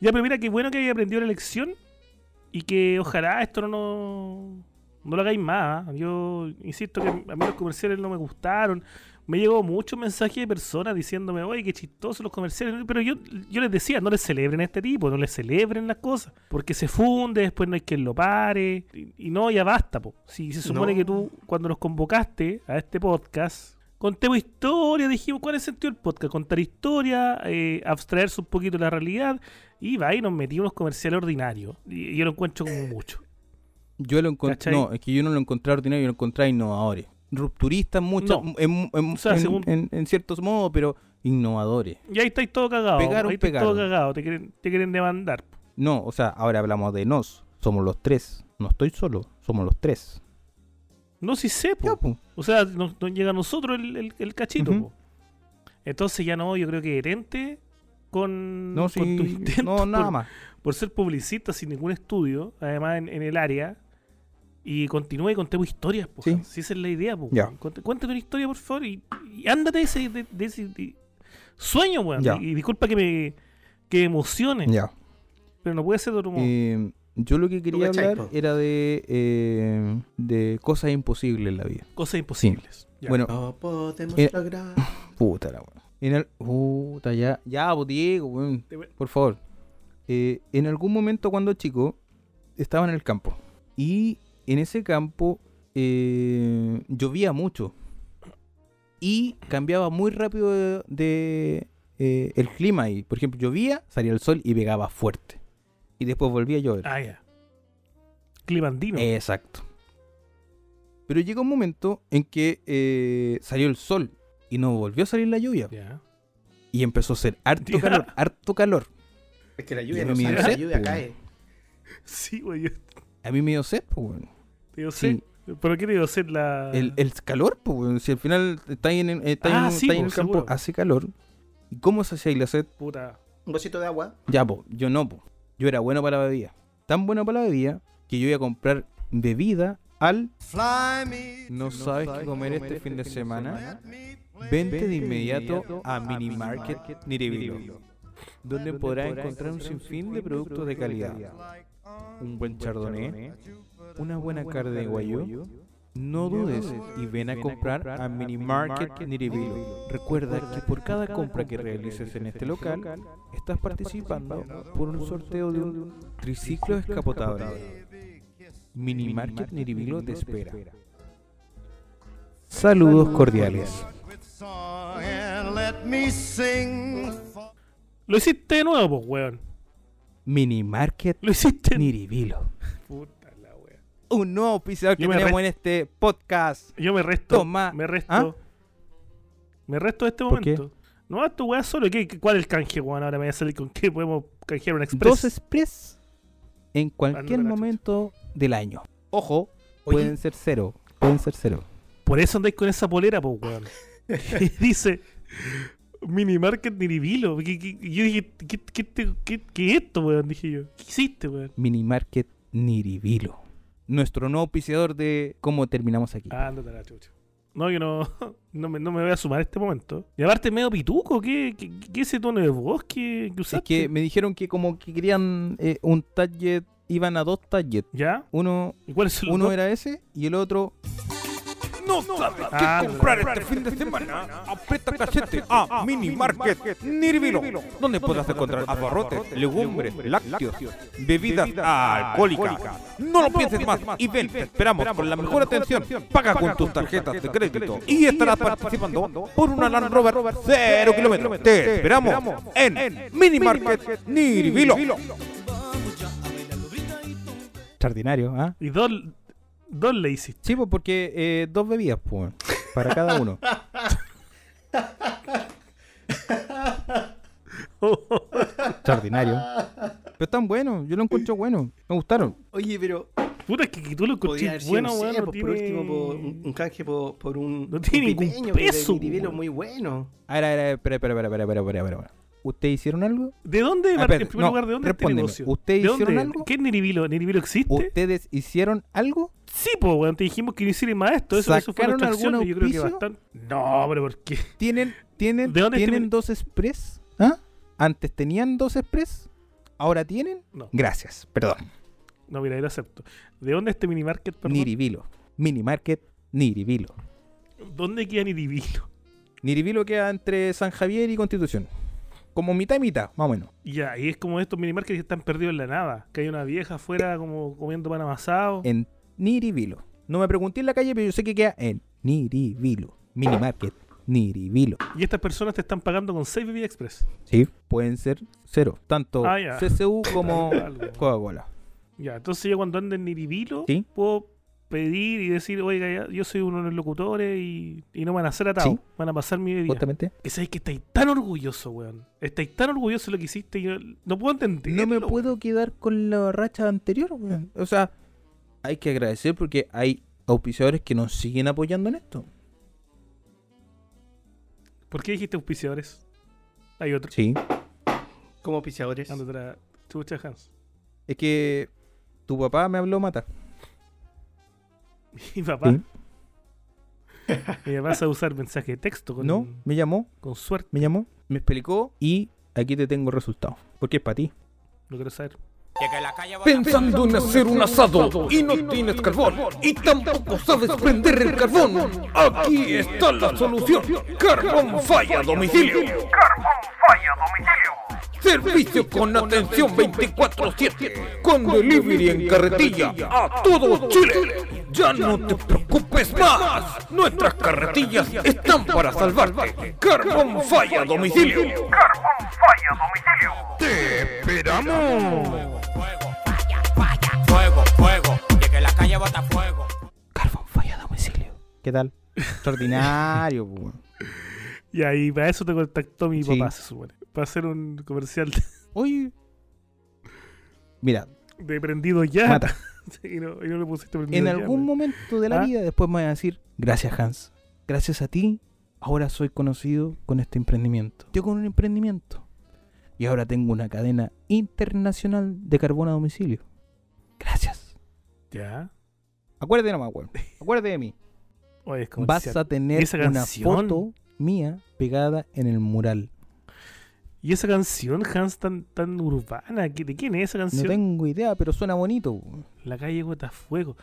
ya, pero mira, qué bueno que haya aprendido la lección y que ojalá esto no, no, no lo hagáis más. ¿ah? Yo insisto que a mí los comerciales no me gustaron. Me llegó muchos mensajes de personas diciéndome, oye, qué chistosos los comerciales. Pero yo, yo les decía, no les celebren a este tipo, no les celebren las cosas. Porque se funde, después no hay quien lo pare. Y, y no, ya basta, po. Si se supone No. que tú, cuando nos convocaste a este podcast, contemos historia, dijimos, ¿cuál es el sentido del podcast? Contar historia, eh, abstraerse un poquito de la realidad. Y va y nos metí unos comerciales ordinarios. Y, y yo lo encuentro como mucho. Yo lo encontré. No, es que yo no lo encontré ordinario, yo lo encontré innovadores. Rupturistas, muchos, No. en, en- O sea, en- según- en- en ciertos modos, pero innovadores. Y ahí estáis todo cagado. Pegaron, ahí estáis pegaron. todo cagado. Te quieren, te quieren demandar. No, o sea, ahora hablamos de nos. Somos los tres. No estoy solo, somos los tres. No, si sé, po. Ya, po. O sea, nos, nos llega a nosotros el, el- el cachito, po. Entonces ya no, yo creo que herente con, No, con sí, tu intento no, nada por, más. por ser publicista sin ningún estudio, además en, en el área, y continúe y contemos historias. Sí. Hans. Si esa es la idea. Cuente- Cuéntate una historia, por favor, y, y ándate de ese, de, de ese de- sueño, weón. Y, y disculpa que me, que emocione, Ya. pero no puede ser de otro modo. Eh, yo lo que quería hablar era de, eh, de cosas imposibles en la vida. Cosas imposibles. Ya. Bueno, No podemos lograr. puta la weón. En el, puta, ya, ya, pues, Diego, weón. Por favor. Eh, en algún momento cuando chico estaba en el campo. Y en ese campo eh, llovía mucho. Y cambiaba muy rápido de, de, eh, el clima. Y, por ejemplo, llovía, salía el sol y pegaba fuerte. Y después volvía a llover. Ah, ya. Clima-andino. Exacto. Pero llegó un momento en que eh, salió el sol y no volvió a salir la lluvia. Y empezó a hacer harto calor, harto calor. Es que la lluvia no sale, la lluvia cae. Sí, güey. A mí me dio sed, pues. Digo Sí. ¿Pero qué te digo sed la...? El, el calor, pues. Si al final está ahí en, está ahí Ah, en- sí, está ahí en el campo, seguro. hace calor. ¿Y cómo se hacía ahí la sed? Puta. Un vasito de agua. Ya, pues, yo no, pues. Yo era bueno para la bebida. Tan bueno para la bebida que yo iba a comprar bebida al... ¿No sabes qué comer este fin de semana? Vente de inmediato a Mini Market Niribilo. donde podrás encontrar un sinfín de productos de calidad. Un buen chardonnay, una buena carne de guayú. No dudes y ven a comprar a Mini Market Niribilo. Recuerda que por cada compra que realices en este local, estás participando por un sorteo de un triciclo descapotable. Mini Market Niribilo te espera. Saludos cordiales. Lo hiciste de nuevo, pues, weón. Mini Market Lo hiciste. Niribilo. Un nuevo episodio que tenemos en este podcast. Yo me resto. Toma. Me resto. ¿Ah? Me resto de este ¿Por qué? momento. No, tu weá solo. ¿Qué, ¿Cuál es el canje, weón? Ahora me voy a salir con qué podemos canjear un express. Dos express en cualquier momento del año. Ojo, pueden ser cero. Pueden ser cero. Por eso andáis con esa polera, pues, weón. Dice Mini Market Niribilo. ¿Qué, qué- yo dije, ¿qué, qué, esto, weón? Dije yo. ¿Qué hiciste, weón? Mini Market Niribilo. Nuestro nuevo auspiciador de cómo terminamos aquí. Ah, ándate la chucha. No, yo no, no, me, no me voy a sumar a este momento. Y aparte, medio pituco. ¿Qué, qué, qué ese tono de voz que, que es usaste? que me dijeron que como que querían eh, un target, iban a dos targets. ¿Ya? Uno, ¿Y cuál es el uno dos? era ese y el otro No sabes qué Ah, comprar este fin de semana. Aprieta cachete a Mini Market Nirvilo, donde podrás encontrar abarrotes, legumbres, lácteos, bebidas alcohólicas. No lo pienses más y ven, te esperamos con la mejor atención. Paga con tus tarjetas de crédito y estarás participando por una Land Rover 0 kilómetros. Te esperamos en Mini Market Nirvilo. extraordinario, ¿ah? Y dos, dos le hiciste. Sí, pues porque eh, dos bebidas, pues, para cada uno. Extraordinario. Pero están buenos, yo lo encuentro bueno. Me gustaron. Oye, pero Puta, es que, que tú lo sido, bueno, no sé, weón. no pues, por tiene- último, por un, un canje por, por un, No tiene un ningún peso, muy bueno. A ver, a ver, a ver, espera, espera, espera, espera, espera, espera, espera. ¿Ustedes hicieron algo? ¿De dónde, Ah, espérate, en primer no, lugar, de dónde es este negocio? ¿Ustedes ¿De hicieron dónde? algo? ¿Qué es Niribilo? ¿Niribilo existe? ¿Ustedes hicieron algo? Sí, pues, weón, te dijimos que no hicieran más esto. Eso, eso fue ¿Sacaron nuestra acción. algún y Yo creo que auspicio? bastante. No, pero ¿por qué? ¿Tienen, tienen, ¿De dónde ¿tienen este- dos express? ¿Ah? ¿Antes tenían dos express? ¿Ahora tienen? No, Gracias, perdón. no, mira, ahí lo acepto. ¿De dónde este minimarket, perdón? Niribilo. Mini Market Niribilo. ¿Dónde queda Niribilo? Niribilo queda entre San Javier y Constitución. Como mitad y mitad, más o menos. Y Ya, y es como estos minimarkets que están perdidos en la nada. Que hay una vieja afuera como comiendo pan amasado. En Niribilo. No me pregunté en la calle, pero yo sé que queda en Niribilo. Mini Market Niribilo. Y estas personas te están pagando con 6 Bebida Express. Sí, pueden ser cero. Tanto Ah. CCU como. Coca-Cola. Ya, entonces yo cuando ando en Niribilo, Sí. puedo pedir y decir, oiga, ya, yo soy uno de los locutores y, y no me van a hacer atado. Sí. Van a pasar mi bebida. Justamente. Que sabes que estáis tan orgulloso, weón. Estáis tan orgulloso de lo que hiciste y yo no puedo entender. No me puedo quedar con la racha anterior, weón. O sea, hay que agradecer porque hay auspiciadores que nos siguen apoyando en esto. ¿Por qué dijiste auspiciadores? Hay otro. Sí. Ándate la chucha, Hans. Es que tu papá me habló mata. Mi papá. Sí. Mi papá sabe usar mensaje de texto con, No, me llamó, con suerte. me llamó, me explicó y aquí te tengo el resultado. Porque es para ti. Lo quiero saber. Pensando en hacer un asado y no tienes carbón y tampoco sabes prender el carbón. Aquí está la solución. Carbón falla a domicilio. Servicio con atención 24/7 con delivery en carretilla a todo Chile. Ya no te preocupes más. Nuestras carretillas están para salvarte. Carbón falla a domicilio. Te esperamos. Fuego, fuego, y que la calle bota fuego. Carbón falla domicilio. ¿Qué tal? Extraordinario. Y ahí para eso te contactó mi Sí. papá, se supone. Para hacer un comercial de- Oye. Mira, de prendido ya. Mata. y, no, y no le pusiste prendido en algún weón. momento de la ¿Ah? vida después me voy a decir, gracias Hans, gracias a ti, ahora soy conocido con este emprendimiento. Yo con un emprendimiento. Y ahora tengo una cadena internacional de carbón a domicilio. Gracias. Ya. Acuérdate nomás, weón. Acuérdate de mí. Oye, es Vas a tener una foto mía pegada en el mural. ¿Y esa canción, Hans, tan, tan urbana? ¿qué- ¿De quién es esa No canción? tengo idea, pero suena bonito. La calle Botafuego.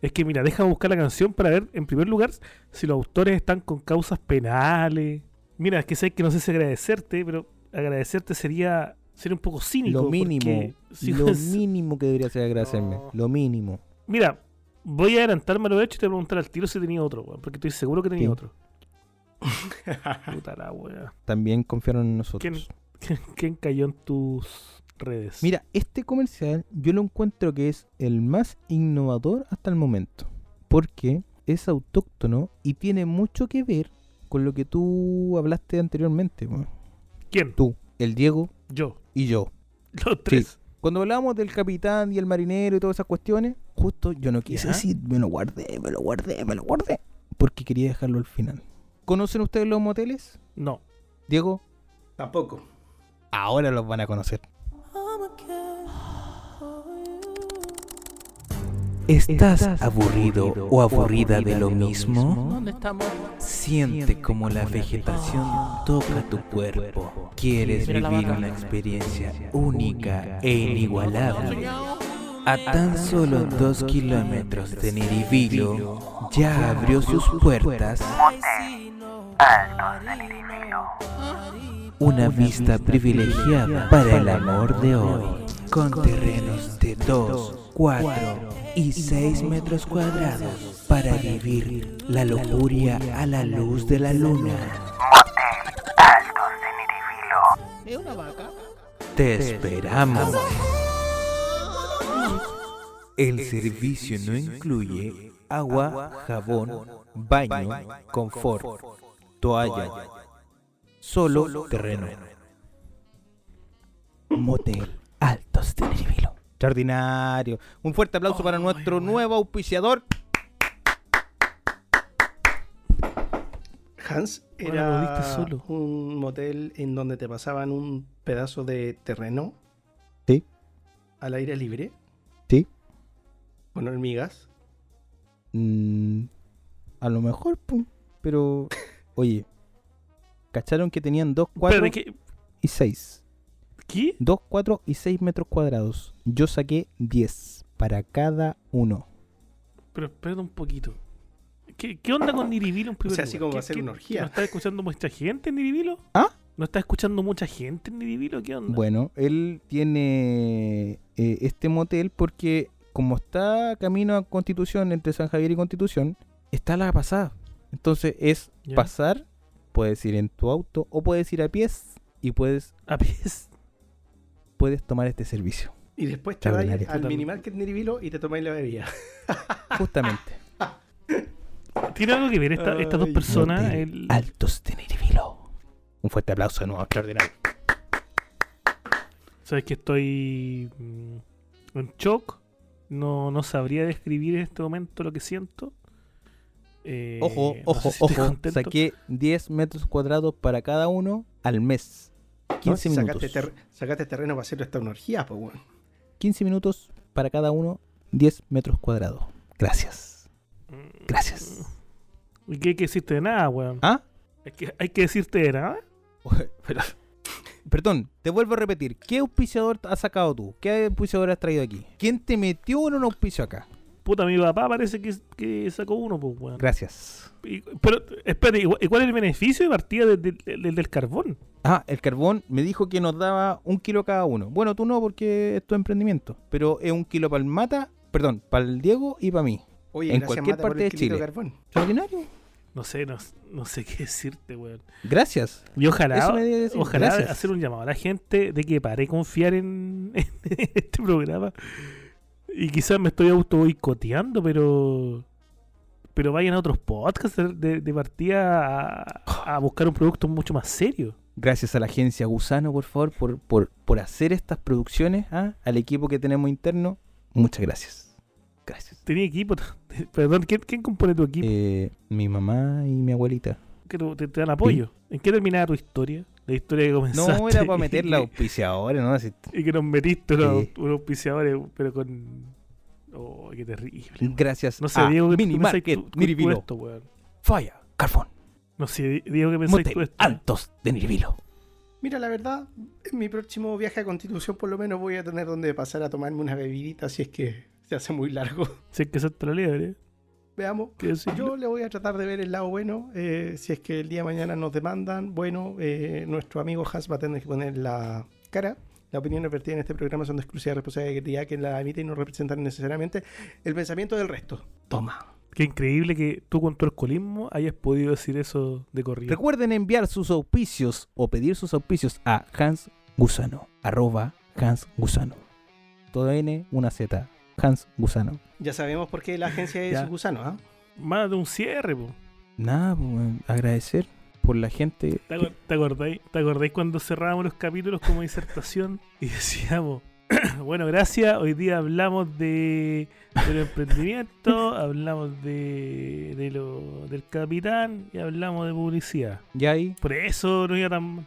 Es que mira, déjame buscar la canción para ver, en primer lugar, si los autores están con causas penales. Mira, es que sé que no sé si agradecerte, pero agradecerte sería sería un poco cínico. Lo mínimo. porque si lo no es- mínimo que debería ser agradecerme. No. Lo mínimo. Mira, voy a adelantarme a lo hecho y te voy a preguntar al tiro si tenía otro, porque estoy seguro que tenía Sí. otro. Puta la wea. También confiaron en nosotros. ¿Quién? ¿Quién, cayó en tus redes? Mira, este comercial yo lo encuentro que es el más innovador hasta el momento. Porque es autóctono y tiene mucho que ver con lo que tú hablaste anteriormente. ¿Quién? Tú, el Diego Yo. y yo. Los tres. Cuando hablábamos del capitán y el marinero y todas esas cuestiones, justo yo no quise decir, me lo guardé, me lo guardé, me lo guardé. Porque quería dejarlo al final. ¿Conocen ustedes los moteles? No. Diego, Tampoco. Ahora los van a conocer. ¿Estás aburrido o aburrida de lo mismo? Siente como la vegetación toca tu cuerpo. ¿Quieres vivir una experiencia única e inigualable? A tan solo dos kilómetros de Niribilo ya abrió sus puertas una vista privilegiada para el amor de hoy, con terrenos de 2, 4 y 6 metros cuadrados para vivir la lujuria a la luz de la luna. Te esperamos. El servicio no incluye agua, jabón, baño, confort, toalla, solo terreno. Motel Altos de Niribilo. Extraordinario. Un fuerte aplauso para nuestro nuevo auspiciador. Hans era solo. un motel en donde te pasaban un pedazo de terreno. Sí. Al aire libre. Con hormigas. Mm, a lo mejor, pu, pero oye, ¿cacharon que tenían 2, 4 Espérate, ¿qué? y 6? ¿Qué? 2, 4 y 6 metros cuadrados. Yo saqué 10 para cada uno. Pero espérate un poquito. ¿Qué, qué onda con Niribilo en primer O sea, así lugar? como va ¿Qué- a ser una orgía. ¿No está escuchando mucha gente en Niribilo? ¿Ah? ¿No está escuchando mucha gente en Niribilo? ¿Qué onda? Bueno, él tiene eh, este motel porque como está camino a Constitución, entre San Javier y Constitución, está la pasada. Entonces es Ya. pasar, puedes ir en tu auto o puedes ir a pies y puedes, A pies. puedes tomar este servicio. Y después te vas al minimarket Niribilo y te tomáis la bebida. Justamente. ¿Tiene algo que ver esta- estas dos personas? El- Altos de Niribilo. Un fuerte aplauso de nuevo, extraordinario. Sabes que estoy mm, en shock. No, no sabría describir en este momento lo que siento. Eh, Ojo, no sé ojo, si ojo. contento. Saqué 10 metros cuadrados para cada uno al mes. 15 ¿no? Si minutos. Sacaste, ter- sacaste terreno para hacer esta una orgía, pues bueno. 15 minutos para cada uno, 10 metros cuadrados. Gracias. Mm. Gracias. ¿Y qué hay que decirte de nada, weón? ¿Ah? Hay que, hay que decirte de nada. Pero- Perdón, te vuelvo a repetir. ¿Qué auspiciador has sacado tú? ¿Qué auspiciador has traído aquí? ¿Quién te metió en un auspicio acá? Puta, mi papá parece que, que sacó uno, pues, weón. Gracias. Y- Pero, espérate, ¿y cu- y cuál es el beneficio de partida de- de- de- del carbón? Ah, el carbón me dijo que nos daba un kilo cada uno. Bueno, tú no porque es tu emprendimiento. Pero es un kilo para el Mata, perdón, para el Diego y para mí. Oye, En gracias, cualquier Mata, por parte el de Chile. carbón. Extraordinario. No sé, no, no sé qué decirte, weón. Gracias. Y ojalá, ojalá Gracias. hacer un llamado a la gente de que pare confiar en, en este programa. Y quizás me estoy auto boicoteando, pero. Pero vayan a otros podcasts de, de- partida a, a buscar un producto mucho más serio. Gracias a la agencia Gusano, por favor, por, por, por hacer estas producciones, ¿ah? al equipo que tenemos interno. Muchas gracias. Gracias. Tenía equipo. Perdón, ¿quién, quién compone tu equipo? Eh, mi mamá y mi abuelita. que te, dan apoyo. ¿En qué terminaba tu historia? La historia que comenzaste. No, era para meter que- auspiciadora, ¿no? Así- Y que nos metiste unos, Sí. unos auspiciadores, pero con. Oh, qué terrible. Gracias No sé, a Diego, ¿qué Mini Market tú- Niribilo. esto, weón? Falla, carbón. No sé, Diego, ¿qué pensáis tú esto? Altos de Niribilo. Mira, la verdad, en mi próximo viaje a Constitución por lo menos voy a tener donde pasar a tomarme una bebidita si es que se hace muy largo. Si es que salta la liebre. Veamos. Yo le voy a tratar de ver el lado bueno. eh, si es que el día de mañana nos demandan, bueno, eh, nuestro amigo Hans va a tener que poner la cara. Las opiniones vertidas en este programa son de exclusiva responsabilidad que la emite y no representan necesariamente el pensamiento del resto. Toma. Qué increíble que tú con tu alcoholismo hayas podido decir eso de corrido. Recuerden enviar sus auspicios o pedir sus auspicios a Hans Gusano, arroba Hans Gusano. Todo N, una Z, Hans Gusano. Ya sabemos por qué la agencia es Ya. gusano, ¿ah? Más de un cierre, po. Nada, pues, weón, agradecer por la gente. ¿Te, acor- te acordáis, ¿Te acordáis cuando cerrábamos los capítulos como disertación y decíamos, bueno, gracias, hoy día hablamos de del emprendimiento, hablamos de, de lo, del capitán y hablamos de publicidad. Y ahí, Por eso no iba tan mal.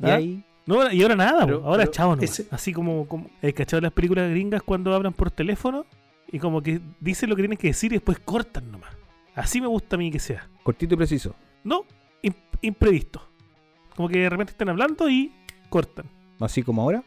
y ¿Ah? ahí, No, y ahora nada, Pero- ahora pero chao nomás. ese- Así como, como ¿hay cachado las películas gringas cuando hablan por teléfono? Y como que dicen lo que tienen que decir y después cortan nomás. Así me gusta a mí que sea. cortito y preciso. No, im- imprevisto. Como que de repente están hablando y cortan. Así como ahora.